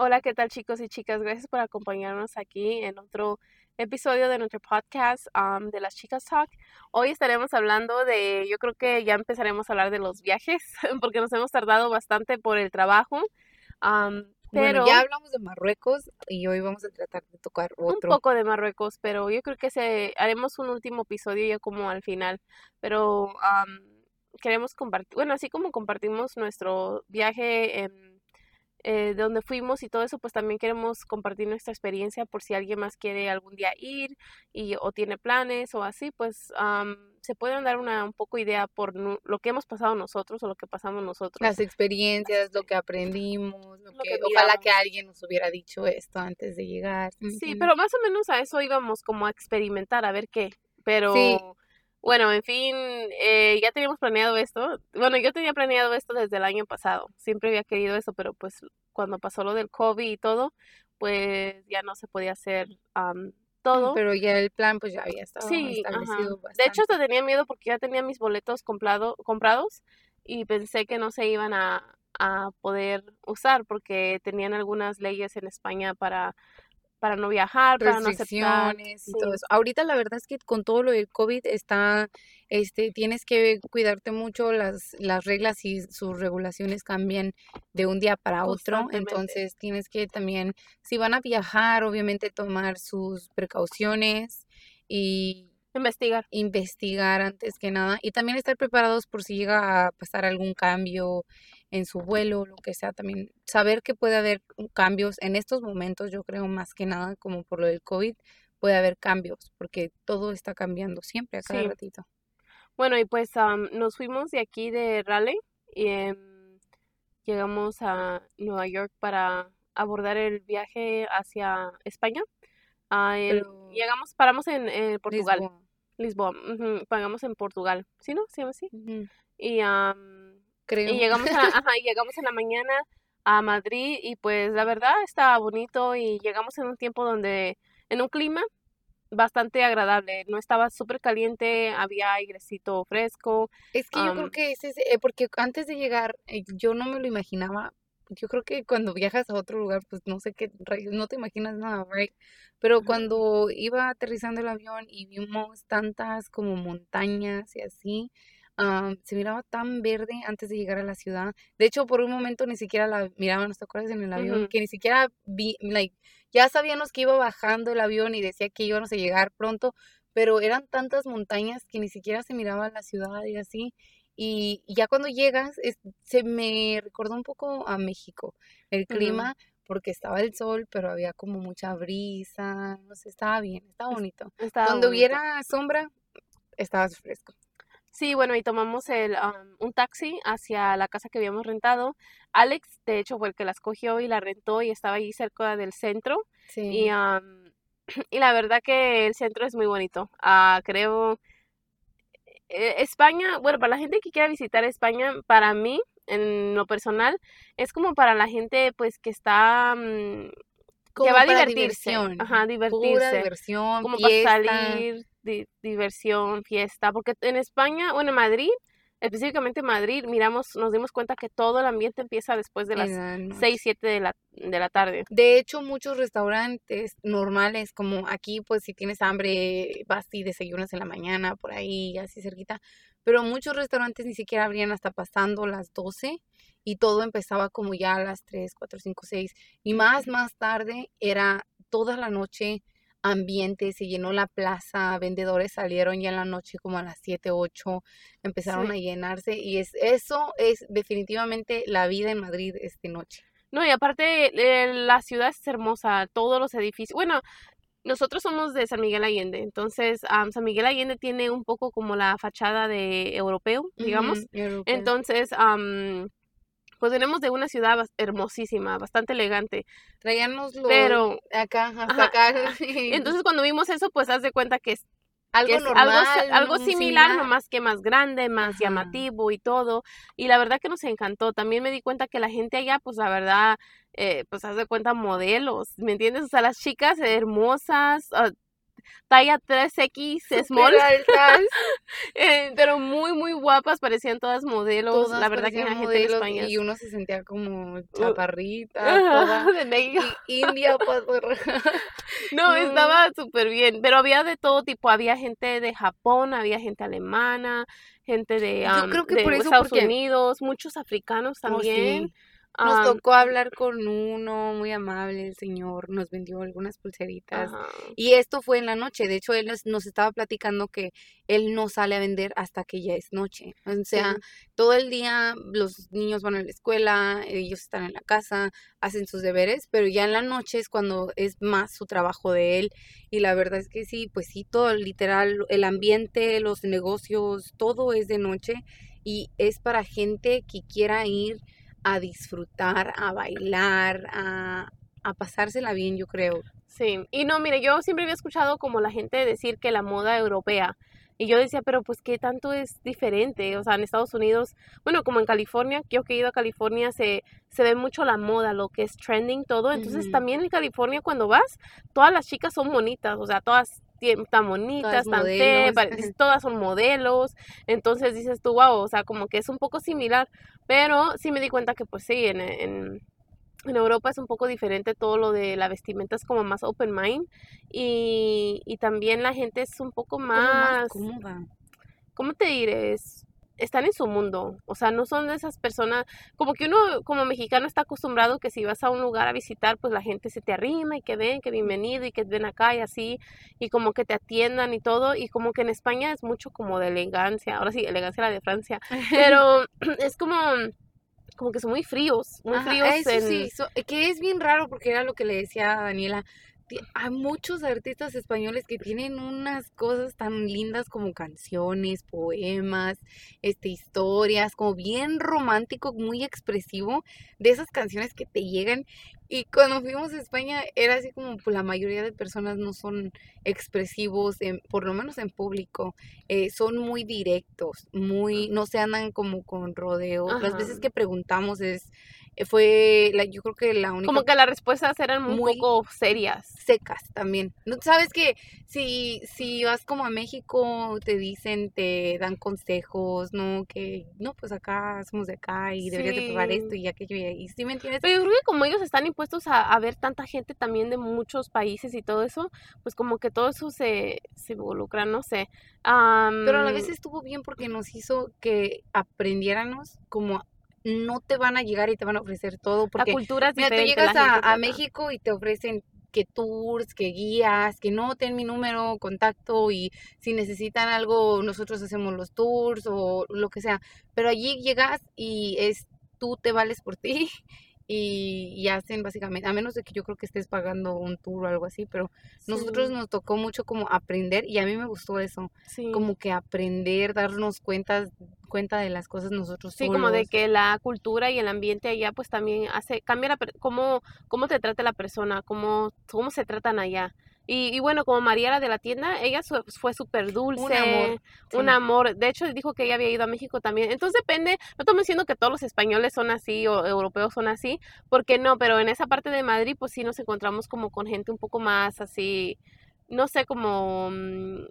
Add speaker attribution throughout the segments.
Speaker 1: Hola, ¿qué tal chicos y chicas? Gracias por acompañarnos aquí en otro episodio de nuestro podcast um, de las chicas talk. Hoy estaremos hablando de, yo creo que ya empezaremos a hablar de los viajes porque nos hemos tardado bastante por el trabajo. Um, pero
Speaker 2: Bueno, ya hablamos de Marruecos y hoy vamos a tratar de tocar
Speaker 1: un
Speaker 2: otro.
Speaker 1: poco de Marruecos, pero yo creo que se, haremos un último episodio ya como al final. Pero um, queremos compartir, bueno, así como compartimos nuestro viaje en eh, de donde fuimos y todo eso, pues también queremos compartir nuestra experiencia por si alguien más quiere algún día ir y, o tiene planes o así, pues am, se pueden dar una un poco idea por lo que hemos pasado nosotros o lo que pasamos nosotros.
Speaker 2: Las experiencias, lo que aprendimos, lo
Speaker 1: Lo
Speaker 2: que,
Speaker 1: que
Speaker 2: ojalá que alguien nos hubiera dicho esto antes de llegar. ¿sí
Speaker 1: pero más o menos a eso íbamos como a experimentar, a ver qué. Pero
Speaker 2: Sí.
Speaker 1: Bueno, en fin, eh, ya teníamos planeado esto. Bueno, yo tenía planeado esto desde el año pasado. Siempre había querido eso, pero pues cuando pasó lo del COVID y todo, pues ya no se podía hacer am, todo.
Speaker 2: Pero ya el plan pues ya había estado
Speaker 1: Sí,
Speaker 2: establecido
Speaker 1: De hecho, hasta tenía miedo porque ya tenía mis boletos comprado, comprados y pensé que no se iban a, a poder usar porque tenían algunas leyes en España para, para no viajar, para no aceptar.
Speaker 2: y todo
Speaker 1: Sí.
Speaker 2: eso. Ahorita la verdad es que con todo lo del COVID está, este, tienes que cuidarte mucho, las, las reglas y sus regulaciones cambian de un día para otro, entonces tienes que también, si van a viajar, obviamente tomar sus precauciones y
Speaker 1: Investigar.
Speaker 2: investigar antes que nada y también estar preparados por si llega a pasar algún cambio en su vuelo, lo que sea, también saber que puede haber cambios en estos momentos, yo creo más que nada como por lo del COVID, puede haber cambios porque todo está cambiando siempre a cada
Speaker 1: Sí.
Speaker 2: ratito.
Speaker 1: Bueno, y pues am, nos fuimos de aquí de Raleigh y em, llegamos a Nueva York para abordar el viaje hacia España. El-
Speaker 2: Pero
Speaker 1: llegamos, paramos en, Portugal,
Speaker 2: Lisboa.
Speaker 1: Lisboa, ujú, pagamos en Portugal, ¿sí, no? ¿Se llama así? Y, am,
Speaker 2: Creo.
Speaker 1: y llegamos, a, ajá, llegamos en la mañana a Madrid y pues la verdad estaba bonito y llegamos en un tiempo donde, en un clima bastante agradable, no estaba súper caliente, había airecito fresco,
Speaker 2: Es que yo creo que ese es, eh, porque antes de llegar, eh, yo no me lo imaginaba. Yo creo que cuando viajas a otro lugar, pues no sé qué, no te imaginas nada, right? Pero
Speaker 1: Ujú.
Speaker 2: cuando iba aterrizando el avión y vimos tantas como montañas y así, am, se miraba tan verde antes de llegar a la ciudad. De hecho, por un momento ni siquiera la mirábamos, ¿te acuerdas en el avión? Que ni siquiera vi, like, ya sabíamos que iba bajando el avión y decía que íbamos a llegar pronto, pero eran tantas montañas que ni siquiera se miraba la ciudad y así. Y, y ya cuando llegas, es- se me recordó un poco a México, el clima, porque estaba el sol, pero había como mucha brisa, no sé, estaba bien, estaba
Speaker 1: Es-
Speaker 2: bonito.
Speaker 1: Estaba
Speaker 2: Donde
Speaker 1: bonito.
Speaker 2: hubiera sombra, estaba fresco.
Speaker 1: Sí, bueno, y tomamos el, am, un taxi hacia la casa que habíamos rentado. Alex, de hecho, fue el que la escogió y la rentó y estaba ahí cerca del centro. Y,
Speaker 2: Sí,
Speaker 1: am, y la verdad que el centro es muy bonito. Ah, creo, eh, España, bueno, para la gente que quiera visitar España, para mí, en lo personal, es como para la gente pues que está, mm, que va a divertirse,
Speaker 2: diversión,
Speaker 1: ajá,
Speaker 2: pura
Speaker 1: divertirse.
Speaker 2: diversión,
Speaker 1: como para salir, di- diversión, fiesta, porque en España, bueno, en Madrid, específicamente en Madrid, miramos, nos dimos cuenta que todo el ambiente empieza después de las
Speaker 2: la noche.
Speaker 1: 6, 7 de la, de la tarde.
Speaker 2: De hecho, muchos restaurantes normales, como aquí, pues si tienes hambre, vas y desayunas en la mañana, por ahí, así cerquita. Pero muchos restaurantes ni siquiera abrían hasta pasando las 12 y todo empezaba como ya a las 3, 4, 5, 6. Y más, más tarde era toda la noche ambiente, se llenó la plaza, vendedores salieron ya en la noche como a las 7, 8, empezaron
Speaker 1: Sí.
Speaker 2: a llenarse y es eso es definitivamente la vida en Madrid esta noche.
Speaker 1: No, y aparte eh, la ciudad es hermosa, todos los edificios. Bueno, nosotros somos de San Miguel Allende, entonces San Miguel Allende tiene un poco como la fachada de europeo, digamos.
Speaker 2: Europeo.
Speaker 1: Entonces, pues venimos de una ciudad hermosísima, bastante elegante,
Speaker 2: Traíamos los
Speaker 1: pero
Speaker 2: acá, hasta
Speaker 1: Ajá,
Speaker 2: acá.
Speaker 1: entonces cuando vimos eso, pues haz de cuenta que es
Speaker 2: algo
Speaker 1: es
Speaker 2: normal,
Speaker 1: algo, si- algo
Speaker 2: ¿no?
Speaker 1: similar, nomás que más grande, más
Speaker 2: Ajá.
Speaker 1: llamativo y todo. Y la verdad que nos encantó. También me di cuenta que la gente allá, pues la verdad, eh, pues haz de cuenta modelos, ¿me entiendes? O sea, las chicas hermosas, ah, talla 3X small.
Speaker 2: Altas.
Speaker 1: Eh, pero muy, muy guapas, parecían todas modelos.
Speaker 2: Todas
Speaker 1: la verdad que la gente en España es-
Speaker 2: Y uno se sentía como chaparrita,
Speaker 1: Ajá,
Speaker 2: toda
Speaker 1: de México.
Speaker 2: india, pues,
Speaker 1: No, estaba súper bien, pero había de todo tipo, había gente de Japón, había gente alemana, gente de,
Speaker 2: Yo
Speaker 1: am,
Speaker 2: creo que
Speaker 1: de
Speaker 2: por eso,
Speaker 1: Estados
Speaker 2: porque-
Speaker 1: Unidos, muchos africanos
Speaker 2: Oh,
Speaker 1: también.
Speaker 2: sí. Nos tocó hablar con uno muy amable, el señor, nos vendió algunas pulseritas. Y esto fue en la noche, de hecho él nos, nos estaba platicando que él no sale a vender hasta que ya es noche. O sea,
Speaker 1: Sí.
Speaker 2: todo el día los niños van a la escuela, ellos están en la casa, hacen sus deberes, pero ya en la noche es cuando es más su trabajo de él. Y la verdad es que sí, pues sí, todo literal, el ambiente, los negocios, todo es de noche y es para gente que quiera ir a disfrutar, a bailar, a, a pasársela bien, yo creo.
Speaker 1: Sí, y no, mire, yo siempre había escuchado como la gente decir que la moda europea, y yo decía, pero pues qué tanto es diferente, o sea, en Estados Unidos, bueno, como en California, yo que he ido a California, se, se ve mucho la moda, lo que es trending, todo, entonces también en California cuando vas, todas las chicas son bonitas, o sea, todas tan bonitas, tan feas, todas son modelos, entonces dices tú, wow, o sea, como que es un poco similar, pero sí me di cuenta que pues sí, en, en, en Europa es un poco diferente todo lo de la vestimenta, es como más open mind y, y también la gente es un poco
Speaker 2: Como
Speaker 1: más,
Speaker 2: cómoda.
Speaker 1: ¿cómo te diré? Es- están en su mundo, o sea, no son de esas personas, como que uno como mexicano está acostumbrado que si vas a un lugar a visitar, pues la gente se te arrima y que ven, que bienvenido y que ven acá y así, y como que te atiendan y todo, y como que en España es mucho como de elegancia, ahora sí, elegancia la de Francia, pero es como, como que son muy fríos, muy
Speaker 2: Ajá,
Speaker 1: fríos
Speaker 2: eso
Speaker 1: en...
Speaker 2: sí, so- que es bien raro porque era lo que le decía a Daniela. Hay muchos artistas españoles que tienen unas cosas tan lindas como canciones, poemas, este, historias, como bien romántico, muy expresivo, de esas canciones que te llegan. Y cuando fuimos a España era así como pues, la mayoría de personas no son expresivos, en- por lo menos en público, eh, son muy directos, muy, no se andan como con rodeos. Las veces que preguntamos es, fue, la, yo creo que la única
Speaker 1: Como que las respuestas eran
Speaker 2: Muy-
Speaker 1: poco serias.
Speaker 2: secas también. ¿No sabes que si, si vas como a México te dicen, te dan consejos, ¿no? Que no, pues acá somos de acá y deberías de probar esto y aquello y ahí. ¿Sí me entiendes?
Speaker 1: Pero yo creo que como ellos están impuestos a, a ver tanta gente también de muchos países y todo eso, pues como que todo eso se, se involucra, no sé.
Speaker 2: Pero a la vez estuvo bien porque nos hizo que aprendiéramos como no te van a llegar y te van a ofrecer todo
Speaker 1: la
Speaker 2: porque
Speaker 1: cultura es
Speaker 2: Mira, tú llegas
Speaker 1: la
Speaker 2: a. México y te ofrecen que tours, que guías, que no ten mi número, contacto y si necesitan algo nosotros hacemos los tours o lo que sea. Pero allí llegas y es tú te vales por ti y, y hacen básicamente, a menos de que yo creo que estés pagando un tour o algo así, pero nosotros nos tocó mucho como aprender y a mí me gustó eso,
Speaker 1: sí.
Speaker 2: como que aprender, darnos cuenta, cuenta de las cosas nosotros
Speaker 1: Sí, como de que la cultura y el ambiente allá pues también hace, cambia la, cómo, cómo te trata la persona, cómo, cómo se tratan allá. Y, y bueno, como María la de la tienda, ella su- fue súper dulce,
Speaker 2: Un amor,
Speaker 1: un
Speaker 2: sí.
Speaker 1: amor. De hecho, dijo que ella había ido a México también. Entonces depende, no estamos diciendo que todos los españoles son así o europeos son así, porque no, pero en esa parte de Madrid pues sí nos encontramos como con gente un poco más así, no sé, como mm,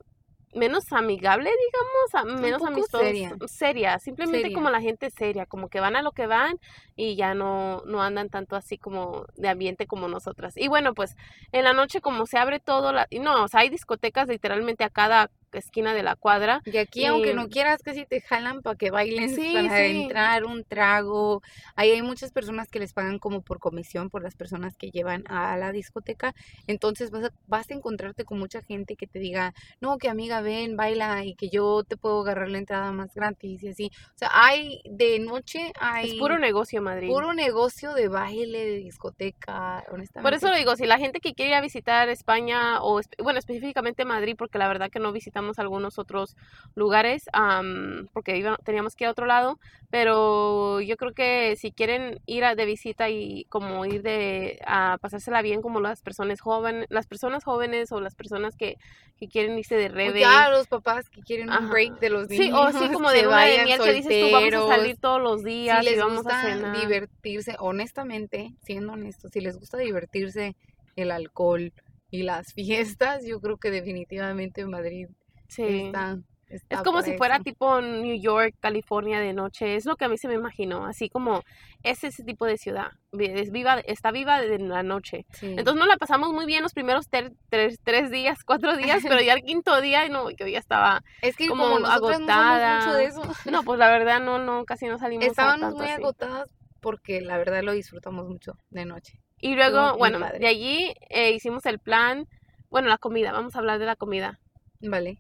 Speaker 1: menos amigable, digamos, menos amistosa,
Speaker 2: seria.
Speaker 1: seria, simplemente
Speaker 2: Seria.
Speaker 1: como la gente seria, como que van a lo que van y ya no, no andan tanto así como de ambiente como nosotras. Y bueno, pues en la noche como se abre todo, la, y no, o sea, hay discotecas literalmente a cada esquina de la cuadra.
Speaker 2: Y aquí, aunque no
Speaker 1: Y-
Speaker 2: quieras, casi te jalan para que bailen,
Speaker 1: Sí,
Speaker 2: para
Speaker 1: sí.
Speaker 2: entrar un trago. Ahí hay muchas personas que les pagan como por comisión por las personas que llevan a la discoteca. Entonces vas a, vas a encontrarte con mucha gente que te diga, no, que amiga, ven, baila y que yo te puedo agarrar la entrada más gratis y así. O sea, hay de noche, hay
Speaker 1: Es puro negocio Madrid.
Speaker 2: puro negocio de baile, de discoteca, honestamente.
Speaker 1: Por eso lo digo, si la gente que quiere ir a visitar España o, bueno, específicamente Madrid, porque la verdad que no visitamos algunos otros lugares, am, porque iba- teníamos que ir a otro lado, pero yo creo que si quieren ir a- de visita y como ir de a pasársela bien como las personas jóvenes, las personas jóvenes o las personas que, que quieren irse de
Speaker 2: O
Speaker 1: rebe.
Speaker 2: ya los papás que quieren un break de los niños.
Speaker 1: Sí, o sí, como de luna de miel que dices tú, vamos a salir todos los días
Speaker 2: si
Speaker 1: y
Speaker 2: les
Speaker 1: vamos
Speaker 2: gusta
Speaker 1: a cenar.
Speaker 2: divertirse, honestamente, siendo honestos, si les gusta divertirse, el alcohol, y las fiestas, yo creo que definitivamente Madrid
Speaker 1: Sí.
Speaker 2: está,
Speaker 1: Es como si fuera tipo New York, California de noche. Es lo que a mí se me imaginó. Así como es ese tipo de ciudad. Es viva, está viva de la noche.
Speaker 2: Sí.
Speaker 1: Entonces nos la pasamos muy bien los primeros ter- tres, tres días, cuatro días, pero ya el quinto día, no, yo ya estaba.
Speaker 2: es que como,
Speaker 1: como
Speaker 2: nosotros no
Speaker 1: agotada.
Speaker 2: mucho de eso,
Speaker 1: No, pues la verdad no, no, casi no salimos
Speaker 2: estábamos muy
Speaker 1: así.
Speaker 2: agotadas porque la verdad lo disfrutamos mucho de noche.
Speaker 1: Y luego, bueno, de allí eh, hicimos el plan. Bueno, la comida, vamos a hablar de la comida.
Speaker 2: Vale.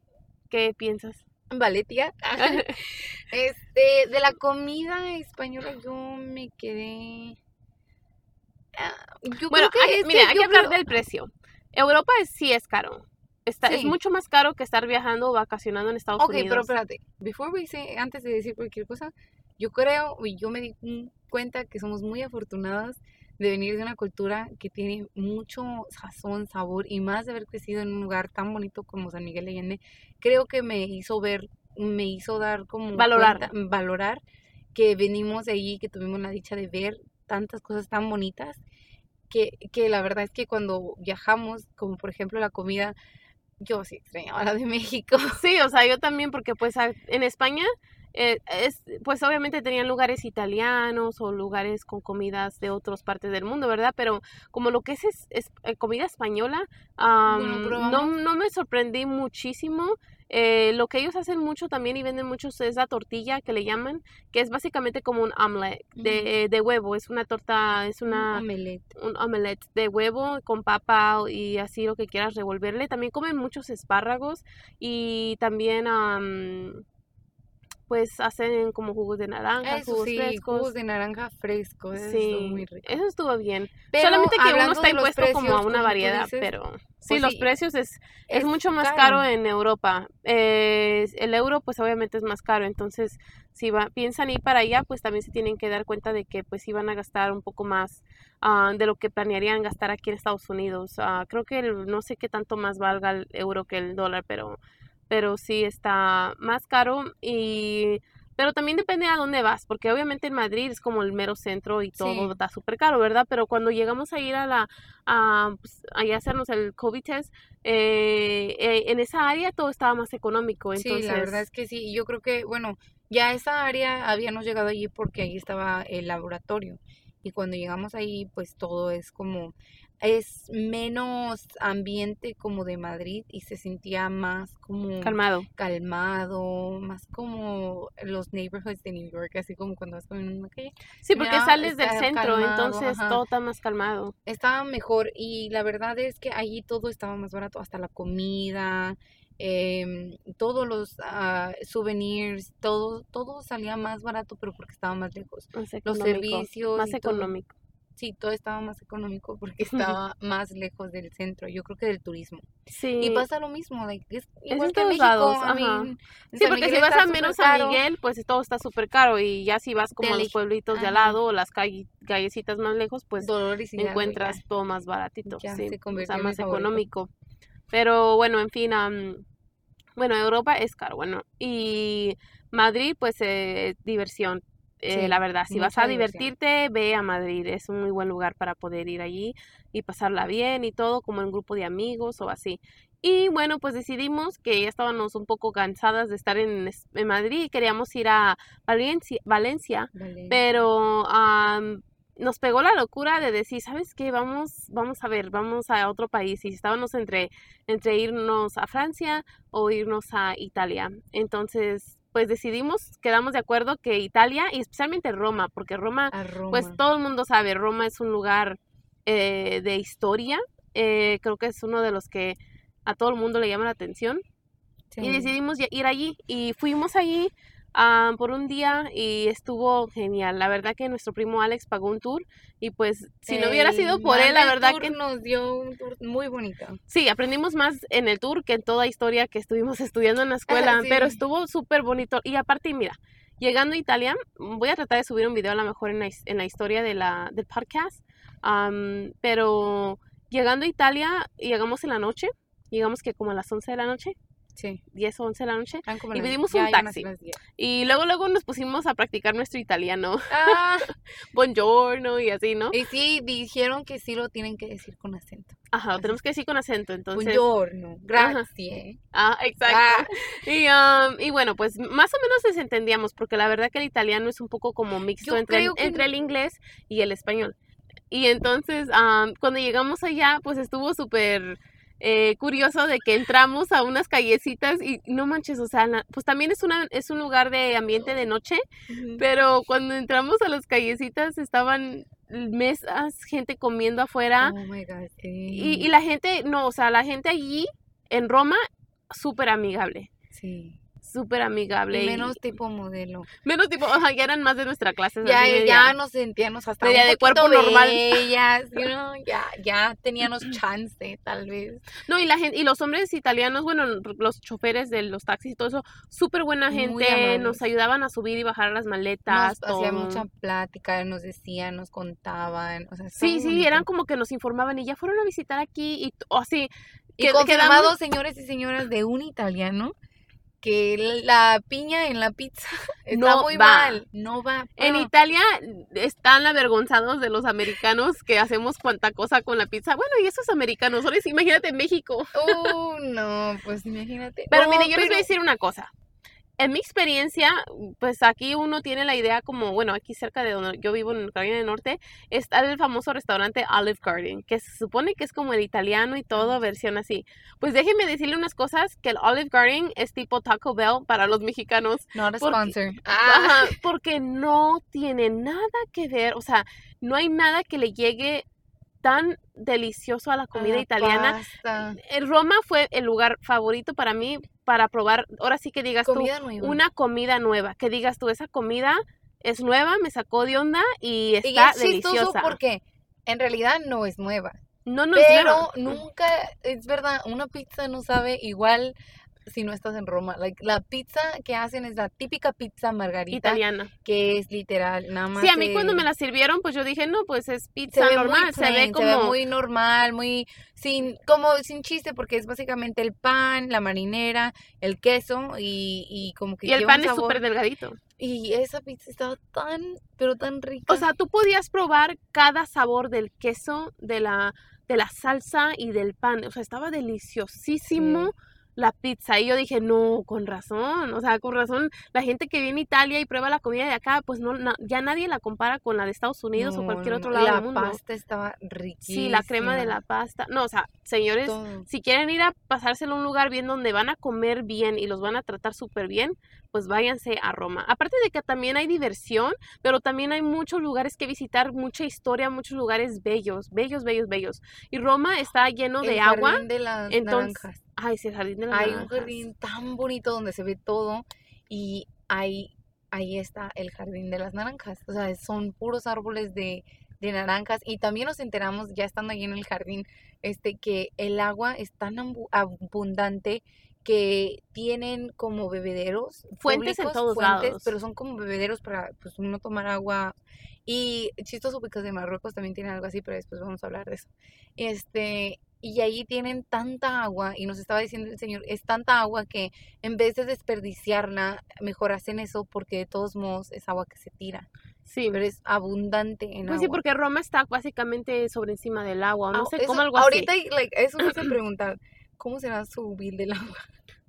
Speaker 1: ¿Qué piensas?
Speaker 2: Vale, tía. Este, de la comida española yo me quedé. Ah, Yo
Speaker 1: Bueno,
Speaker 2: creo que
Speaker 1: hay,
Speaker 2: es
Speaker 1: mira, hay que hablar
Speaker 2: creo-
Speaker 1: del precio. Europa es, sí es caro. Está, Es mucho más caro que estar viajando o vacacionando en Estados
Speaker 2: Ok, pero
Speaker 1: Unidos.
Speaker 2: espérate. Before we say, antes de decir cualquier cosa, yo creo y yo me di cuenta que somos muy afortunadas de venir de una cultura que tiene mucho sazón, sabor y más de haber crecido en un lugar tan bonito como San Miguel de Allende. Creo que me hizo ver, me hizo dar como
Speaker 1: Valorar.
Speaker 2: cuenta- valorar que venimos de allí, que tuvimos la dicha de ver tantas cosas tan bonitas que, que la verdad es que cuando viajamos, como por ejemplo la comida, yo sí extrañaba la de México.
Speaker 1: Sí, o sea, yo también, porque pues en España, eh, es, pues obviamente tenían lugares italianos o lugares con comidas de otras partes del mundo, ¿verdad? Pero como lo que es, es, es, eh, comida española,
Speaker 2: Bueno,
Speaker 1: no, no me sorprendí muchísimo. Eh, lo que ellos hacen mucho también y venden mucho es la tortilla que le llaman, que es básicamente como un omelette de, de huevo, es una torta, es
Speaker 2: Un
Speaker 1: una
Speaker 2: omelette.
Speaker 1: un omelette de huevo con papa y así lo que quieras revolverle. También comen muchos espárragos y también am, pues hacen como jugos de naranja,
Speaker 2: Eso
Speaker 1: jugos
Speaker 2: sí,
Speaker 1: frescos.
Speaker 2: jugos de naranja frescos. Eso estuvo muy rico.
Speaker 1: eso estuvo bien.
Speaker 2: Pero
Speaker 1: Solamente que uno está impuesto como a una variedad,
Speaker 2: dices,
Speaker 1: pero sí,
Speaker 2: pues
Speaker 1: los
Speaker 2: sí,
Speaker 1: precios es, es,
Speaker 2: es
Speaker 1: mucho más
Speaker 2: caro.
Speaker 1: caro en Europa. Eh, el euro pues obviamente es más caro, entonces si va, piensan ir para allá pues también se tienen que dar cuenta de que pues iban a gastar un poco más ah, de lo que planearían gastar aquí en Estados Unidos. Ah, creo que el- no sé qué tanto más valga el euro que el dólar, pero, pero sí está más caro y... Pero también depende a dónde vas, porque obviamente en Madrid es como el mero centro y todo
Speaker 2: Sí.
Speaker 1: está súper caro, ¿verdad? Pero cuando llegamos a ir a la, a, pues, a hacernos el COVID test, eh, eh, en esa área todo estaba más económico, entonces...
Speaker 2: Sí, la verdad es que sí. y Yo creo que, bueno, ya esa área habíamos llegado allí porque ahí estaba el laboratorio. Y cuando llegamos ahí, pues todo es como, es menos ambiente como de Madrid y se sentía más como
Speaker 1: Calmado.
Speaker 2: calmado, más como los neighborhoods de New York, así como cuando vas caminando en una calle.
Speaker 1: Sí, porque sales del centro,
Speaker 2: calmado,
Speaker 1: entonces
Speaker 2: ajá.
Speaker 1: todo está más calmado.
Speaker 2: Estaba mejor y la verdad es que allí todo estaba más barato, hasta la comida, em, todos los ah, souvenirs, todo, todo salía más barato, pero porque estaba más lejos.
Speaker 1: Más
Speaker 2: Los
Speaker 1: económico.
Speaker 2: servicios
Speaker 1: Más
Speaker 2: todo. Sí, todo estaba más económico porque estaba más lejos del centro, yo creo que del turismo.
Speaker 1: Sí.
Speaker 2: Y pasa lo mismo, like, es igual que en México,
Speaker 1: lados,
Speaker 2: I
Speaker 1: ajá.
Speaker 2: mean, en
Speaker 1: Sí,
Speaker 2: San
Speaker 1: porque
Speaker 2: Miguel
Speaker 1: si vas a menos San
Speaker 2: caro.
Speaker 1: Miguel, pues todo está súper caro y ya si vas como a los pueblitos de al lado o las calle- callecitas más lejos, pues encuentras
Speaker 2: ya.
Speaker 1: todo más baratito,
Speaker 2: ya
Speaker 1: sí,
Speaker 2: se
Speaker 1: o sea, más económico. Pero bueno, en fin, am, bueno, Europa es caro, bueno, y Madrid, pues eh, diversión. Eh,
Speaker 2: Sí,
Speaker 1: la verdad, si vas a divertirte, ve a Madrid, es un muy buen lugar para poder ir allí y pasarla bien y todo, como en grupo de amigos o así. Y bueno, pues decidimos que ya estábamos un poco cansadas de estar en, en Madrid y queríamos ir a Valencia, Valencia
Speaker 2: Vale.
Speaker 1: pero am, nos pegó la locura de decir, ¿sabes qué? Vamos, vamos a ver, vamos a otro país. Y estábamos entre, entre irnos a Francia o irnos a Italia. Entonces, pues decidimos, quedamos de acuerdo que Italia y especialmente Roma, porque Roma, pues todo el mundo sabe, Roma es un lugar eh, de historia. Eh, creo que es uno de los que a todo el mundo le llama la atención y decidimos ir allí y fuimos allí ah, por un día y estuvo genial. La verdad que nuestro primo Alex pagó un tour y pues si no hubiera sido por él, la verdad
Speaker 2: tour
Speaker 1: que
Speaker 2: nos dio un tour muy bonito.
Speaker 1: sí, aprendimos más en el tour que en toda historia que estuvimos estudiando en la escuela,
Speaker 2: Sí.
Speaker 1: pero estuvo súper bonito y aparte mira, llegando a Italia, voy a tratar de subir un video a lo mejor en la, en la historia de la, del podcast, am, pero llegando a Italia, llegamos en la noche, llegamos que como a las 11 de la noche
Speaker 2: Sí.
Speaker 1: 10 o 11 de la noche.
Speaker 2: Como
Speaker 1: Y pedimos un taxi.
Speaker 2: ser las 10.
Speaker 1: Y luego, luego nos pusimos a practicar nuestro italiano.
Speaker 2: Ah,
Speaker 1: Buongiorno y así, ¿no?
Speaker 2: y sí, dijeron que sí lo tienen que decir con acento.
Speaker 1: Ajá, lo tenemos que decir con acento, entonces.
Speaker 2: Buongiorno, gracias.
Speaker 1: Ah, exacto.
Speaker 2: Ah,
Speaker 1: Y, um, y bueno, pues más o menos les entendíamos, porque la verdad que el italiano es un poco como mixto
Speaker 2: Yo
Speaker 1: entre, el-
Speaker 2: creo que
Speaker 1: entre el inglés y el español. Y entonces, um, cuando llegamos allá, pues estuvo súper eh, curioso de que entramos a unas callecitas y no manches, o sea, la- pues también es, una, es un lugar de ambiente de noche, pero cuando entramos a las callecitas estaban mesas, gente comiendo afuera.
Speaker 2: Oh my God, sí.
Speaker 1: Y, y la gente, no, o sea, la gente allí en Roma, súper amigable,
Speaker 2: Sí.
Speaker 1: Súper amigable.
Speaker 2: Y- menos tipo modelo.
Speaker 1: menos tipo, o sea, ya eran más de nuestra clase.
Speaker 2: Ya,
Speaker 1: así media-
Speaker 2: ya nos sentíamos hasta
Speaker 1: media
Speaker 2: un
Speaker 1: de cuerpo normal.
Speaker 2: bellas, you know, ya, ya teníamos chance, tal vez.
Speaker 1: No, y la gente, y los hombres italianos, bueno, los choferes de los taxis y todo eso, súper buena gente, nos ayudaban a subir y bajar las maletas,
Speaker 2: Nos hacían mucha plática, nos decían, nos contaban, o sea,
Speaker 1: Sí, sí,
Speaker 2: bonito.
Speaker 1: eran como que nos informaban y ya fueron a visitar aquí y así.
Speaker 2: Y
Speaker 1: que-
Speaker 2: confirmado,
Speaker 1: quedamos-
Speaker 2: señores y señoras, de un italiano, que la piña en la pizza está
Speaker 1: No
Speaker 2: muy
Speaker 1: va.
Speaker 2: mal, no va.
Speaker 1: En
Speaker 2: pa.
Speaker 1: Italia están avergonzados de los americanos que hacemos cuanta cosa con la pizza. Bueno, y esos americanos, ahora imagínate en México.
Speaker 2: Uh, no, pues imagínate.
Speaker 1: Pero
Speaker 2: No,
Speaker 1: mire, yo les voy a decir una cosa. En mi experiencia, pues aquí uno tiene la idea como, bueno, aquí cerca de donde yo vivo en Carolina del Norte, está el famoso restaurante Olive Garden, que se supone que es como el italiano y todo, versión así. Pues déjenme decirle unas cosas, que el Olive Garden es tipo Taco Bell para los mexicanos.
Speaker 2: Not a
Speaker 1: porque-
Speaker 2: sponsor.
Speaker 1: Ajá, porque no tiene nada que ver, o sea, no hay nada que le llegue tan delicioso a la comida
Speaker 2: la
Speaker 1: italiana.
Speaker 2: pasta,
Speaker 1: Eh, Roma fue el lugar favorito para mí para probar, ahora sí que digas
Speaker 2: comida
Speaker 1: tú,
Speaker 2: nueva.
Speaker 1: una comida nueva, que digas tú, esa comida es nueva, me sacó de onda y
Speaker 2: y
Speaker 1: está
Speaker 2: es chistoso
Speaker 1: deliciosa.
Speaker 2: porque en realidad no es nueva.
Speaker 1: No, no es
Speaker 2: pero
Speaker 1: nueva.
Speaker 2: nunca, es verdad, una pizza no sabe igual si no estás en Roma. Like, la pizza que hacen es la típica pizza margarita,
Speaker 1: italiana.
Speaker 2: que es literal, nada más.
Speaker 1: Sí, a mí cuando me
Speaker 2: la
Speaker 1: sirvieron, pues yo dije, no, pues es
Speaker 2: se
Speaker 1: pizza
Speaker 2: ve
Speaker 1: normal, se ve como...
Speaker 2: muy normal, muy sin como sin chiste porque es básicamente el pan, la marinera, el queso y, y como que
Speaker 1: y el pan es súper delgadito.
Speaker 2: Y esa pizza estaba tan, pero tan rica.
Speaker 1: O sea, tú podías probar cada sabor del queso, de la, de la salsa y del pan. O sea, estaba deliciosísimo la pizza. Y yo dije, no, con razón. O sea, con razón, la gente que viene a Italia y prueba la comida de acá, pues no, na- ya nadie la compara con la de Estados Unidos o
Speaker 2: No,
Speaker 1: cualquier
Speaker 2: no,
Speaker 1: otro
Speaker 2: no.
Speaker 1: lado
Speaker 2: la
Speaker 1: del mundo.
Speaker 2: pasta estaba riquísima.
Speaker 1: Sí, la crema de la pasta. No, o sea, señores,
Speaker 2: Todo.
Speaker 1: si quieren ir a pasárselo a un lugar bien donde van a comer bien y los van a tratar súper bien, pues váyanse a Roma. Aparte de que también hay diversión, pero también hay muchos lugares que visitar, mucha historia, muchos lugares bellos, bellos, bellos, bellos. Y Roma está lleno
Speaker 2: El
Speaker 1: de agua.
Speaker 2: de las
Speaker 1: entonces,
Speaker 2: naranjas.
Speaker 1: Ay, sí, el jardín de las
Speaker 2: Hay un jardín tan bonito donde se ve todo y ahí, ahí está el jardín de las naranjas. O sea, son puros árboles de, de naranjas y también nos enteramos ya estando ahí en el jardín este que el agua es tan abundante que tienen como bebederos
Speaker 1: Fuentes en
Speaker 2: públicos,
Speaker 1: todos
Speaker 2: fuentes,
Speaker 1: lados.
Speaker 2: pero son como bebederos para pues uno tomar agua y chistoso porque de Marruecos también tienen algo así, pero después vamos a hablar de eso. Este, y allí tienen tanta agua, y nos estaba diciendo el señor, es tanta agua que en vez de desperdiciarla, mejor hacen eso porque de todos modos es agua que se tira.
Speaker 1: Sí,
Speaker 2: Pero es abundante en
Speaker 1: pues sí, porque Roma está básicamente sobre encima del agua, no
Speaker 2: Ah,
Speaker 1: sé,
Speaker 2: eso-
Speaker 1: como algo
Speaker 2: ahorita,
Speaker 1: así.
Speaker 2: like, eso me hace preguntar, ¿cómo será su bill del agua?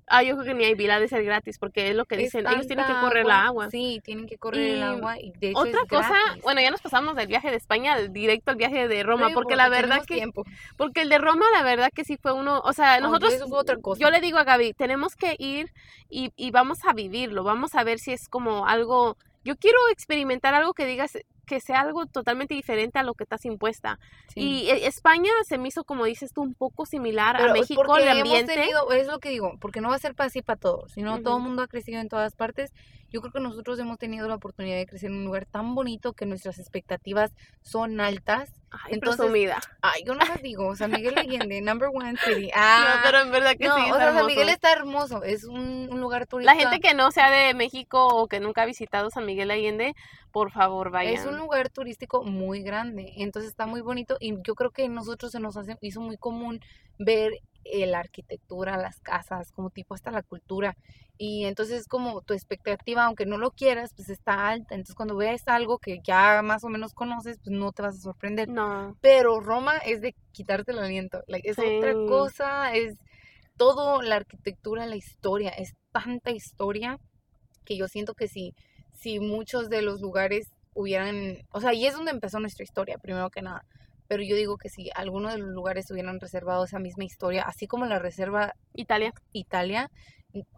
Speaker 1: Ah, yo creo que ni hay vila de ser gratis, porque es lo que dicen, ellos tienen que correr la agua.
Speaker 2: Sí, tienen que correr el agua y de hecho
Speaker 1: Otra
Speaker 2: es
Speaker 1: cosa,
Speaker 2: gratis.
Speaker 1: bueno, ya nos pasamos del viaje de España al directo al viaje de Roma,
Speaker 2: No
Speaker 1: porque la verdad que
Speaker 2: tiempo.
Speaker 1: porque el de Roma la verdad que sí fue uno, o sea, nosotros
Speaker 2: eso fue otra cosa.
Speaker 1: yo le digo a Gaby, tenemos que ir y, y vamos a vivirlo, vamos a ver si es como algo, yo quiero experimentar algo que digas que sea algo totalmente diferente a lo que estás impuesta.
Speaker 2: Sí.
Speaker 1: Y eh, España se me hizo, como dices tú, un poco similar
Speaker 2: Pero
Speaker 1: a México,
Speaker 2: porque
Speaker 1: el
Speaker 2: hemos
Speaker 1: ambiente.
Speaker 2: tenido- es lo que digo, porque no va a ser así para todos, sino todo el mundo ha crecido en todas partes. Yo creo que nosotros hemos tenido la oportunidad de crecer en un lugar tan bonito que nuestras expectativas son altas.
Speaker 1: Ay,
Speaker 2: entonces,
Speaker 1: presumida.
Speaker 2: Ay, yo no las digo, San Miguel Allende, number one city.
Speaker 1: No,
Speaker 2: Ah,
Speaker 1: pero en verdad que
Speaker 2: no,
Speaker 1: sí,
Speaker 2: o sea, San. Miguel está hermoso, es un, un lugar turístico.
Speaker 1: La gente que no sea de México o que nunca ha visitado San Miguel Allende, por favor, vayan.
Speaker 2: Es un lugar turístico muy grande, entonces está muy bonito y yo creo que nosotros se nos hace, hizo muy común ver eh, la arquitectura, las casas, como tipo hasta la cultura. Y entonces como tu expectativa, aunque no lo quieras, pues está alta. Entonces cuando ves algo que ya más o menos conoces, pues no te vas a sorprender.
Speaker 1: No.
Speaker 2: Pero Roma es de quitarte el aliento. Like, es otra
Speaker 1: Sí.
Speaker 2: cosa, es todo la arquitectura, la historia, es tanta historia que yo siento que si, si muchos de los lugares hubieran, o sea, y es donde empezó nuestra historia, primero que nada. Pero yo digo que si algunos de los lugares hubieran reservado esa misma historia, así como la reserva
Speaker 1: Italia.
Speaker 2: Italia,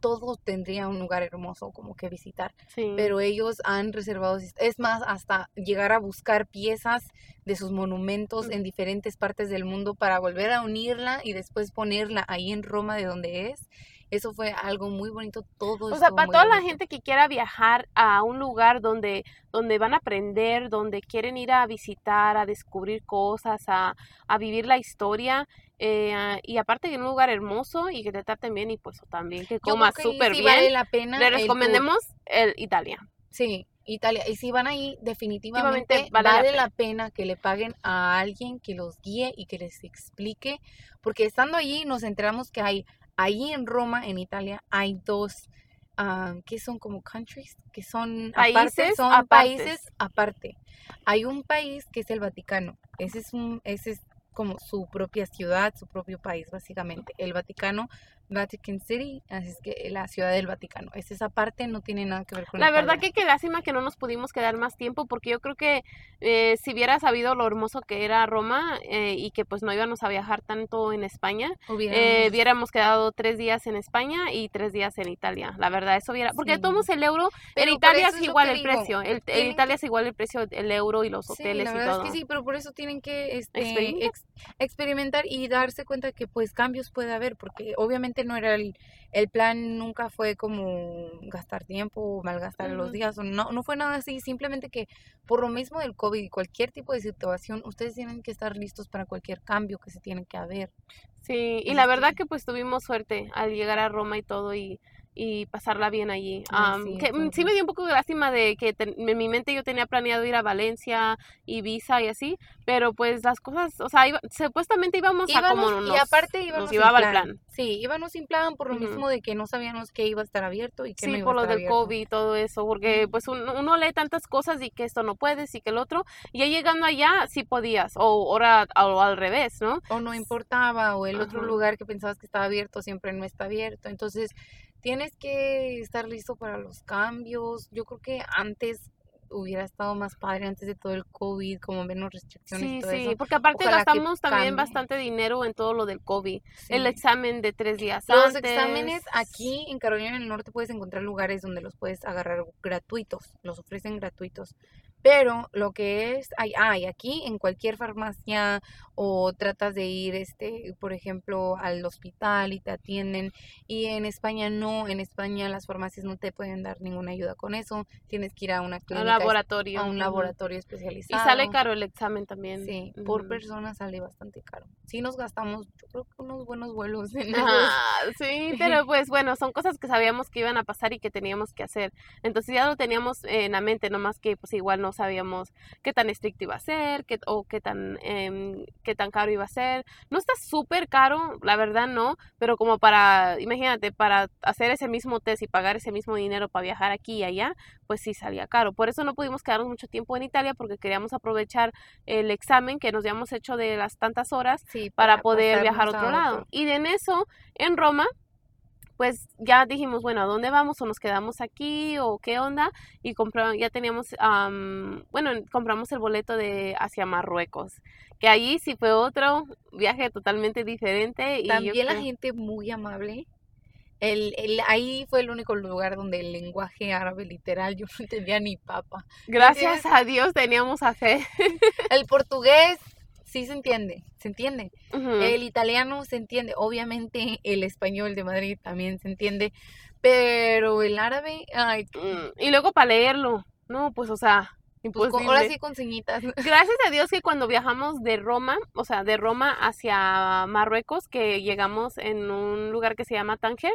Speaker 2: todo tendría un lugar hermoso como que visitar
Speaker 1: Sí.
Speaker 2: pero ellos han reservado, es más, hasta llegar a buscar piezas de sus monumentos
Speaker 1: Mm.
Speaker 2: en diferentes partes del mundo para volver a unirla y después ponerla ahí en Roma de donde es. Eso fue algo muy bonito, todo
Speaker 1: O sea, para toda la gente que quiera viajar a un lugar donde, donde van a aprender, donde quieren ir a visitar, a descubrir cosas, a, a vivir la historia, eh, y aparte que en un lugar hermoso y que te traten bien y pues también que comas súper
Speaker 2: sí
Speaker 1: bien,
Speaker 2: vale la pena
Speaker 1: le recomendemos el Italia.
Speaker 2: Sí, Italia. Y si van ahí, definitivamente vale,
Speaker 1: vale la
Speaker 2: la pena que le paguen a alguien que los guíe y que les explique, porque estando allí nos enteramos que hay, ahí en Roma, en Italia, hay dos, ah, que son como countries, que son aparte,
Speaker 1: Países
Speaker 2: son
Speaker 1: apartes.
Speaker 2: países aparte. Hay un país que es el Vaticano, ese es un, ese es como su propia ciudad, su propio país, básicamente. El Vaticano, Vatican City, así es que la ciudad del Vaticano. Es esa parte, no tiene nada que ver con
Speaker 1: La verdad
Speaker 2: Italia.
Speaker 1: que qué lástima que no nos pudimos quedar más tiempo porque yo creo que eh, si hubiera sabido lo hermoso que era Roma eh, y que pues no íbamos a viajar tanto en España,
Speaker 2: Hubiéramos-
Speaker 1: eh, hubiéramos quedado tres días en España y tres días en Italia. La verdad, eso hubiera... Porque
Speaker 2: Sí.
Speaker 1: tomamos el euro,
Speaker 2: Pero
Speaker 1: en Italia es igual el
Speaker 2: digo,
Speaker 1: precio. El, en Italia es igual el precio, el euro y los
Speaker 2: Sí,
Speaker 1: hoteles
Speaker 2: la
Speaker 1: y
Speaker 2: verdad
Speaker 1: todo.
Speaker 2: es que sí, pero por eso tienen que este,
Speaker 1: Experimentar.
Speaker 2: ex- experimentar y darse cuenta que pues cambios puede haber, porque obviamente no era el, el plan, nunca fue como gastar tiempo o malgastar los días, o no, no fue nada así, simplemente que por lo mismo del COVID y cualquier tipo de situación, ustedes tienen que estar listos para cualquier cambio que se tiene que haber.
Speaker 1: Sí, y la verdad
Speaker 2: que-
Speaker 1: que pues tuvimos suerte al llegar a Roma y todo y, y pasarla bien allí. Am,
Speaker 2: sí,
Speaker 1: que mm, sí me dio un poco de lástima de que ten- en mi mente yo tenía planeado ir a Valencia, Ibiza y así, pero pues las cosas, o sea, iba- supuestamente íbamos, a como nos,
Speaker 2: y aparte íbamos
Speaker 1: nos
Speaker 2: sin
Speaker 1: llevaba el
Speaker 2: plan.
Speaker 1: plan.
Speaker 2: Sí, íbamos sin plan por lo mismo de que no sabíamos que iba a estar abierto y que no
Speaker 1: Sí,
Speaker 2: iba
Speaker 1: por
Speaker 2: a
Speaker 1: lo
Speaker 2: estar
Speaker 1: del
Speaker 2: abierto.
Speaker 1: COVID y todo eso, porque pues uno, uno lee tantas cosas y que esto no puedes y que el otro, y ya llegando allá sí podías, o ahora o al revés, ¿no?
Speaker 2: o no importaba, o el otro lugar que pensabas que estaba abierto siempre no está abierto. Entonces, tienes que estar listo para los cambios. Yo creo que antes hubiera estado más padre, antes de todo el COVID, como menos restricciones
Speaker 1: Sí,
Speaker 2: todo
Speaker 1: sí,
Speaker 2: eso.
Speaker 1: porque aparte
Speaker 2: Ojalá
Speaker 1: gastamos también bastante dinero en todo lo del COVID.
Speaker 2: Sí.
Speaker 1: El examen de tres días
Speaker 2: Los
Speaker 1: antes.
Speaker 2: exámenes aquí en Carolina del Norte puedes encontrar lugares donde los puedes agarrar gratuitos, los ofrecen gratuitos. Pero lo que es, hay, hay aquí en cualquier farmacia o tratas de ir, este, por ejemplo, al hospital y te atienden. Y en España no, en España las farmacias no te pueden dar ninguna ayuda con eso. Tienes que ir a una
Speaker 1: Un laboratorio.
Speaker 2: a un laboratorio
Speaker 1: Y
Speaker 2: especializado.
Speaker 1: sale caro el examen también.
Speaker 2: Sí, por persona sale bastante caro. Sí nos gastamos, yo creo que unos buenos vuelos en.
Speaker 1: Ajá, sí, pero pues bueno, son cosas que sabíamos que iban a pasar y que teníamos que hacer. Entonces ya lo teníamos en la mente, nomás que pues igual no sabíamos qué tan estricto iba a ser, qué, o qué tan, em, qué tan caro iba a ser. No está súper caro, la verdad no, pero como para, imagínate, para hacer ese mismo test y pagar ese mismo dinero para viajar aquí y allá, pues sí salía caro. Por eso no pudimos quedarnos mucho tiempo en Italia porque queríamos aprovechar el examen que nos habíamos hecho de las tantas horas
Speaker 2: Sí,
Speaker 1: para poder viajar a otro lado. Y en eso, en Roma, pues ya dijimos, bueno, ¿a dónde vamos? ¿O nos quedamos aquí? ¿O qué onda? Y compramos, ya teníamos, am, bueno, compramos el boleto de hacia Marruecos, que allí sí fue otro viaje totalmente diferente. Y yo
Speaker 2: También la gente muy amable. El, el, ahí fue el único lugar donde el lenguaje árabe literal yo no entendía ni papa.
Speaker 1: Gracias a Dios teníamos a fe.
Speaker 2: El portugués sí se entiende, se entiende. El italiano se entiende. Obviamente el español de Madrid también se entiende. Pero el árabe, ay,
Speaker 1: Mm, Y luego para leerlo, no, pues o sea,
Speaker 2: pues con-
Speaker 1: imposible.
Speaker 2: ahora sí con.
Speaker 1: Gracias a Dios que cuando viajamos de Roma, o sea, de Roma hacia Marruecos, que llegamos en un lugar que se llama Tánger,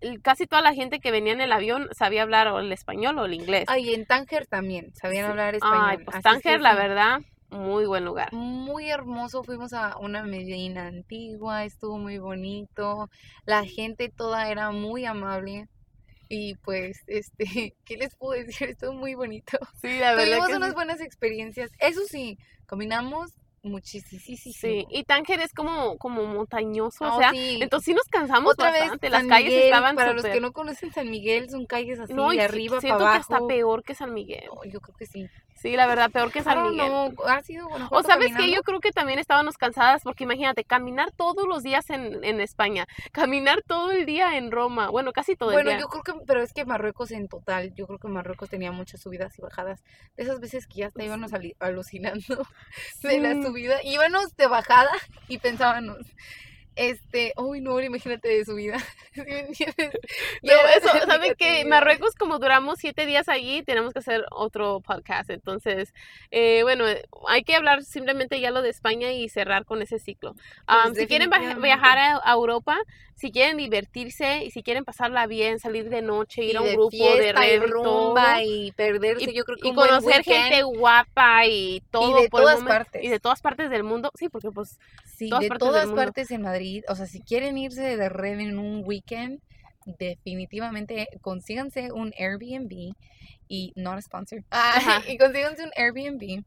Speaker 1: el- casi toda la gente que venía en el avión sabía hablar o el español o el inglés.
Speaker 2: Ay, en Tánger también, sabían
Speaker 1: Sí.
Speaker 2: hablar español.
Speaker 1: Ay, pues
Speaker 2: así es que
Speaker 1: Tánger, la verdad, muy buen lugar.
Speaker 2: Muy hermoso, fuimos a una medina antigua, estuvo muy bonito, la gente toda era muy amable. Y pues, este, ¿qué les puedo decir? Estuvo muy bonito.
Speaker 1: Sí, la verdad.
Speaker 2: Tuvimos
Speaker 1: que
Speaker 2: unas
Speaker 1: sí.
Speaker 2: buenas experiencias. Eso sí, caminamos muchísimo.
Speaker 1: Sí, y Tánger es como, como montañoso, o
Speaker 2: Oh,
Speaker 1: sea,
Speaker 2: sí.
Speaker 1: entonces sí nos cansamos
Speaker 2: Otra vez,
Speaker 1: bastante, las
Speaker 2: San
Speaker 1: calles estaban
Speaker 2: para los que no conocen San Miguel, son calles así
Speaker 1: No,
Speaker 2: de
Speaker 1: sí,
Speaker 2: arriba
Speaker 1: siento que está peor que San Miguel.
Speaker 2: No, yo creo que sí.
Speaker 1: Sí, la verdad, peor que San
Speaker 2: don't
Speaker 1: Miguel.
Speaker 2: know, ha sido
Speaker 1: O sabes que yo creo que también estábamos cansadas porque imagínate, caminar todos los días en, en España, caminar todo el día en Roma, bueno, casi todo
Speaker 2: Bueno,
Speaker 1: el día.
Speaker 2: yo creo que, pero es que Marruecos en total, yo creo que Marruecos tenía muchas subidas y bajadas. De esas veces que ya hasta íbamos alucinando de la subida. Íbamos de bajada y pensábamos, este, uy, no, imagínate de subida. ¿Sí me entiendes? Y
Speaker 1: Pero
Speaker 2: era
Speaker 1: eso, ¿saben que. Marruecos, como duramos siete días allí, tenemos que hacer otro podcast. Entonces, eh, bueno, eh, hay que hablar simplemente ya lo de España y cerrar con ese ciclo.
Speaker 2: Pues
Speaker 1: si quieren viajar a, a Europa, si quieren divertirse y si quieren pasarla bien, salir de noche, ir
Speaker 2: Y
Speaker 1: a un
Speaker 2: de
Speaker 1: grupo de
Speaker 2: fiesta y
Speaker 1: rem,
Speaker 2: rumba
Speaker 1: todo,
Speaker 2: y perderse,
Speaker 1: y,
Speaker 2: yo creo que
Speaker 1: y conocer gente guapa y todo
Speaker 2: de
Speaker 1: por
Speaker 2: todas partes.
Speaker 1: y de todas partes del mundo sí porque pues
Speaker 2: Sí,
Speaker 1: todas
Speaker 2: de
Speaker 1: partes
Speaker 2: todas partes en Madrid. O sea, si quieren irse de red en un weekend, definitivamente consíganse un Airbnb y not a sponsor. Y consíganse un Airbnb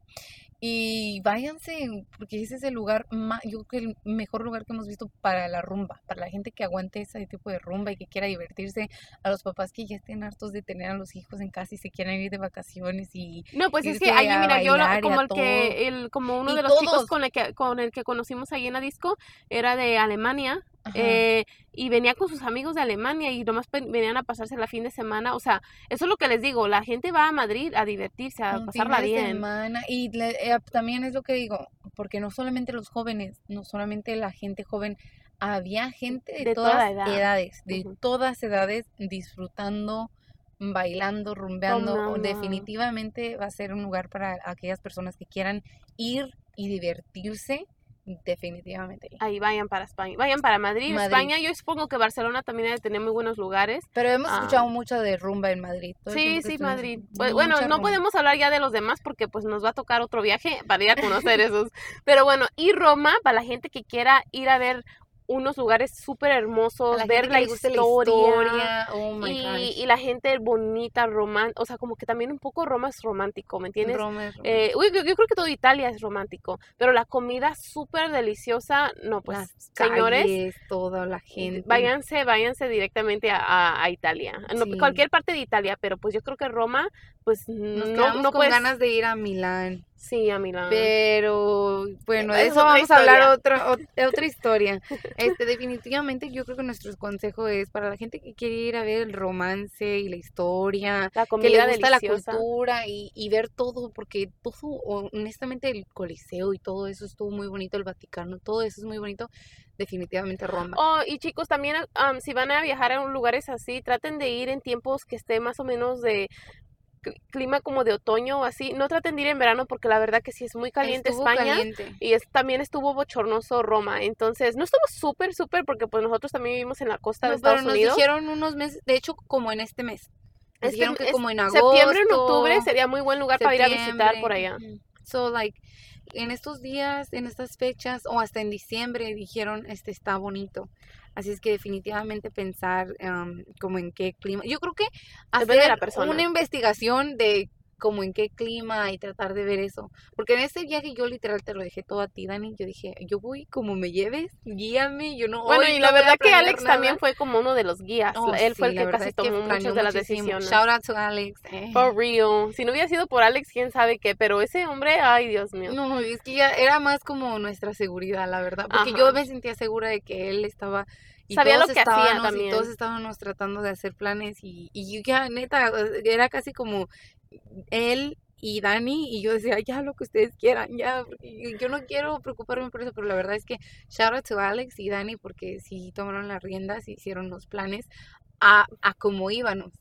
Speaker 2: y váyanse porque ese es el lugar más, yo creo que el mejor lugar que hemos visto para la rumba, para la gente que aguante ese tipo de rumba y que quiera divertirse, a los papás que ya estén hartos de tener a los hijos en casa y se quieran ir de vacaciones y
Speaker 1: no pues es que
Speaker 2: irse
Speaker 1: allí
Speaker 2: a
Speaker 1: mira yo lo- como el que el como uno
Speaker 2: Y
Speaker 1: de los chicos con el que con el que conocimos allí en la disco era de Alemania. Eh, y venía con sus amigos de Alemania y nomás venían a pasarse la fin de semana o sea eso es lo que les digo la gente va a Madrid a divertirse a
Speaker 2: un
Speaker 1: pasarla
Speaker 2: fin de
Speaker 1: bien
Speaker 2: semana y le- eh, también es lo que digo, porque no solamente los jóvenes, no solamente la gente joven, había gente de,
Speaker 1: De toda
Speaker 2: todas
Speaker 1: edad.
Speaker 2: edades, de todas edades disfrutando, bailando, rumbeando. Definitivamente va a ser un lugar para aquellas personas que quieran ir y divertirse, definitivamente.
Speaker 1: ahí vayan para España vayan para Madrid,
Speaker 2: Madrid.
Speaker 1: España yo supongo que Barcelona también debe tener muy buenos lugares
Speaker 2: Pero hemos
Speaker 1: Ah.
Speaker 2: escuchado mucho de rumba en Madrid. todo
Speaker 1: Sí, sí, Madrid. Pues, bueno, no
Speaker 2: rumba.
Speaker 1: podemos hablar ya de los demás porque pues nos va a tocar otro viaje para ir a conocer esos. Pero bueno, y Roma, para la gente que quiera ir a ver unos lugares súper hermosos,
Speaker 2: la
Speaker 1: ver la historia,
Speaker 2: la historia, oh my
Speaker 1: y, y la gente bonita, romántica, o sea, como que también un poco Roma es romántico, ¿me entiendes?
Speaker 2: Roma es
Speaker 1: Eh, uy, yo, yo creo que todo Italia es romántico, pero la comida súper deliciosa, no, pues
Speaker 2: las
Speaker 1: señores,
Speaker 2: calles, toda la gente.
Speaker 1: váyanse, váyanse directamente a, a- a Italia, no,
Speaker 2: Sí.
Speaker 1: cualquier parte de Italia, pero pues yo creo que Roma, pues
Speaker 2: Nos
Speaker 1: no,
Speaker 2: quedamos
Speaker 1: no
Speaker 2: con
Speaker 1: puedes,
Speaker 2: ganas de ir a Milán.
Speaker 1: sí, a Milán.
Speaker 2: Pero bueno, de
Speaker 1: es
Speaker 2: eso vamos a hablar otra, ot- otra historia. Este, definitivamente yo creo que nuestro consejo es para la gente que quiere ir a ver el romance y la historia,
Speaker 1: la
Speaker 2: que
Speaker 1: comida
Speaker 2: le gusta la cultura y, y ver todo, porque todo, honestamente, el Coliseo y todo eso estuvo muy bonito, el Vaticano, todo eso es muy bonito. Definitivamente Roma.
Speaker 1: Oh, y chicos, también am, si van a viajar a un lugares así, traten de ir en tiempos que esté más o menos de clima como de otoño o así. No traten de ir en verano porque la verdad que sí es muy caliente
Speaker 2: Estuvo
Speaker 1: España.
Speaker 2: caliente.
Speaker 1: Y es, también estuvo bochornoso Roma. Entonces, no estuvo súper, súper porque pues nosotros también vivimos en la costa de
Speaker 2: No, pero
Speaker 1: Estados
Speaker 2: nos
Speaker 1: Unidos.
Speaker 2: dijeron unos meses, de hecho, como en este mes. Nos
Speaker 1: Este-
Speaker 2: dijeron que
Speaker 1: es-
Speaker 2: como en agosto.
Speaker 1: Septiembre, en octubre sería muy buen lugar para ir a visitar por allá.
Speaker 2: So, like, en estos días, en estas fechas, o hasta en diciembre, dijeron, este está bonito. Así es que definitivamente pensar um, como en qué clima. Yo creo que
Speaker 1: Depende de
Speaker 2: hacer
Speaker 1: la persona.
Speaker 2: una investigación de como en qué clima y tratar de ver eso. Porque en este viaje yo literal te lo dejé todo a ti, Dani. Yo dije, yo voy como me lleves, guíame, yo no
Speaker 1: Bueno, y
Speaker 2: no
Speaker 1: la
Speaker 2: a
Speaker 1: verdad que Alex
Speaker 2: nada".
Speaker 1: también fue como uno de los guías.
Speaker 2: Oh,
Speaker 1: Él fue el
Speaker 2: sí,
Speaker 1: que casi
Speaker 2: que
Speaker 1: tomó
Speaker 2: planeó
Speaker 1: muchas de las decisiones.
Speaker 2: Shout out to Alex. eh.
Speaker 1: For real. Si no hubiera sido por Alex, quién sabe qué. Pero ese hombre, ay, Dios mío.
Speaker 2: No, es que ya era más como nuestra seguridad, la verdad. Porque
Speaker 1: Ajá.
Speaker 2: yo me sentía segura de que él estaba. Y
Speaker 1: Sabía
Speaker 2: todos
Speaker 1: lo que hacía
Speaker 2: estábamos-
Speaker 1: también.
Speaker 2: Y todos estábamos tratando de hacer planes. Y, y yo ya, neta, era casi como él y Dani. Y yo decía, ya lo que ustedes quieran, ya. yo- no quiero preocuparme por eso, pero la verdad es que shout out to Alex y Dani porque sí tomaron las riendas hicieron los planes a, a cómo íbamos.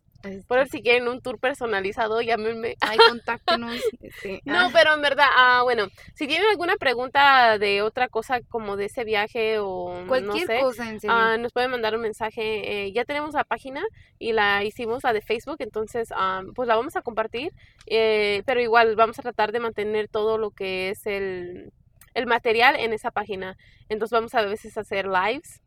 Speaker 1: Por eso si quieren un tour personalizado, llámenme.
Speaker 2: Ay, contáctenos. Este,
Speaker 1: No,
Speaker 2: ah,
Speaker 1: pero en verdad, ah, bueno, si tienen alguna pregunta de otra cosa como de ese viaje o
Speaker 2: cualquier
Speaker 1: no sé,
Speaker 2: cosa, en serio.
Speaker 1: ah, nos pueden mandar un mensaje. Eh, ya tenemos la página y la hicimos, la de Facebook, entonces ah, pues la vamos a compartir, eh, pero igual vamos a tratar de mantener todo lo que es el, el material en esa página. Entonces vamos a a veces hacer lives.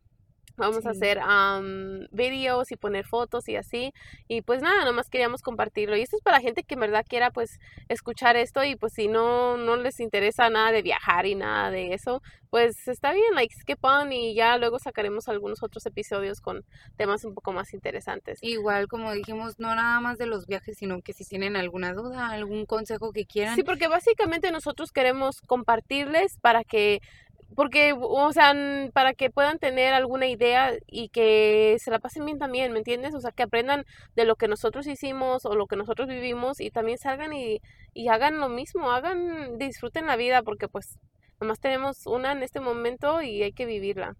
Speaker 1: Vamos a
Speaker 2: Sí.
Speaker 1: hacer am, videos y poner fotos y así. Y pues nada, nomás queríamos compartirlo. Y esto es para la gente que en verdad quiera pues escuchar esto y pues si no, no les interesa nada de viajar y nada de eso, pues está bien, like skip on y ya luego sacaremos algunos otros episodios con temas un poco más interesantes.
Speaker 2: Igual, como dijimos, no nada más de los viajes, sino que si tienen alguna duda, algún consejo que quieran,
Speaker 1: Sí, porque básicamente nosotros queremos compartirles para que, porque, o sea, para que puedan tener alguna idea y que se la pasen bien también, ¿me entiendes? O sea, que aprendan de lo que nosotros hicimos o lo que nosotros vivimos y también salgan y, y hagan lo mismo, hagan, disfruten la vida porque pues nomás tenemos una en este momento y hay que vivirla.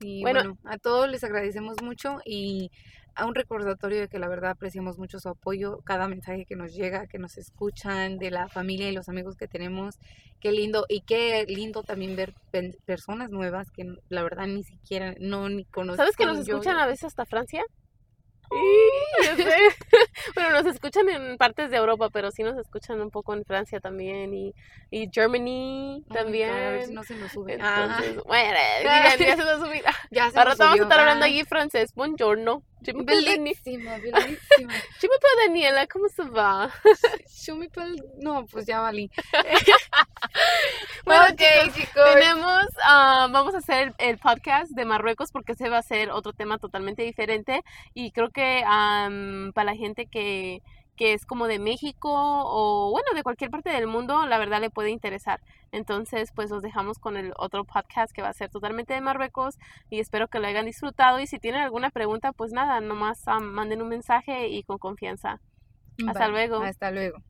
Speaker 2: Sí,
Speaker 1: Bueno.
Speaker 2: bueno, a todos les agradecemos mucho y a un recordatorio de que la verdad apreciamos mucho su apoyo, cada mensaje que nos llega, que nos escuchan, de la familia y los amigos que tenemos. Qué lindo y qué lindo también ver pen- personas nuevas que la verdad ni siquiera no ni conozco.
Speaker 1: ¿Sabes que nos
Speaker 2: yo-
Speaker 1: escuchan a veces hasta Francia? Ya sé. Bueno, nos escuchan en partes de Europa, pero sí nos escuchan un poco en Francia también y, y Germany
Speaker 2: Oh
Speaker 1: también.
Speaker 2: God, a ver si no se nos sube. Ah,
Speaker 1: Entonces, bueno, ya se nos subirá.
Speaker 2: ya se
Speaker 1: Ahora
Speaker 2: nos
Speaker 1: vamos a
Speaker 2: subió.
Speaker 1: estar hablando allí francés. Buongiorno. Je m'appelle Dani-
Speaker 2: Bellísima, bellísima.
Speaker 1: je m'appelle Daniela, ¿cómo se va?
Speaker 2: Yo me pel- No, pues ya valí.
Speaker 1: Bueno,
Speaker 2: ok,
Speaker 1: chicos,
Speaker 2: chicos.
Speaker 1: Tenemos, ah, vamos a hacer el podcast de Marruecos porque ese va a ser otro tema totalmente diferente y creo que para la gente que, que es como de México o bueno, de cualquier parte del mundo, la verdad le puede interesar. Entonces, pues los dejamos con el otro podcast que va a ser totalmente de Marruecos y espero que lo hayan disfrutado y si tienen alguna pregunta, pues nada, nomás am, manden un mensaje y con confianza. Hasta luego.
Speaker 2: Hasta luego.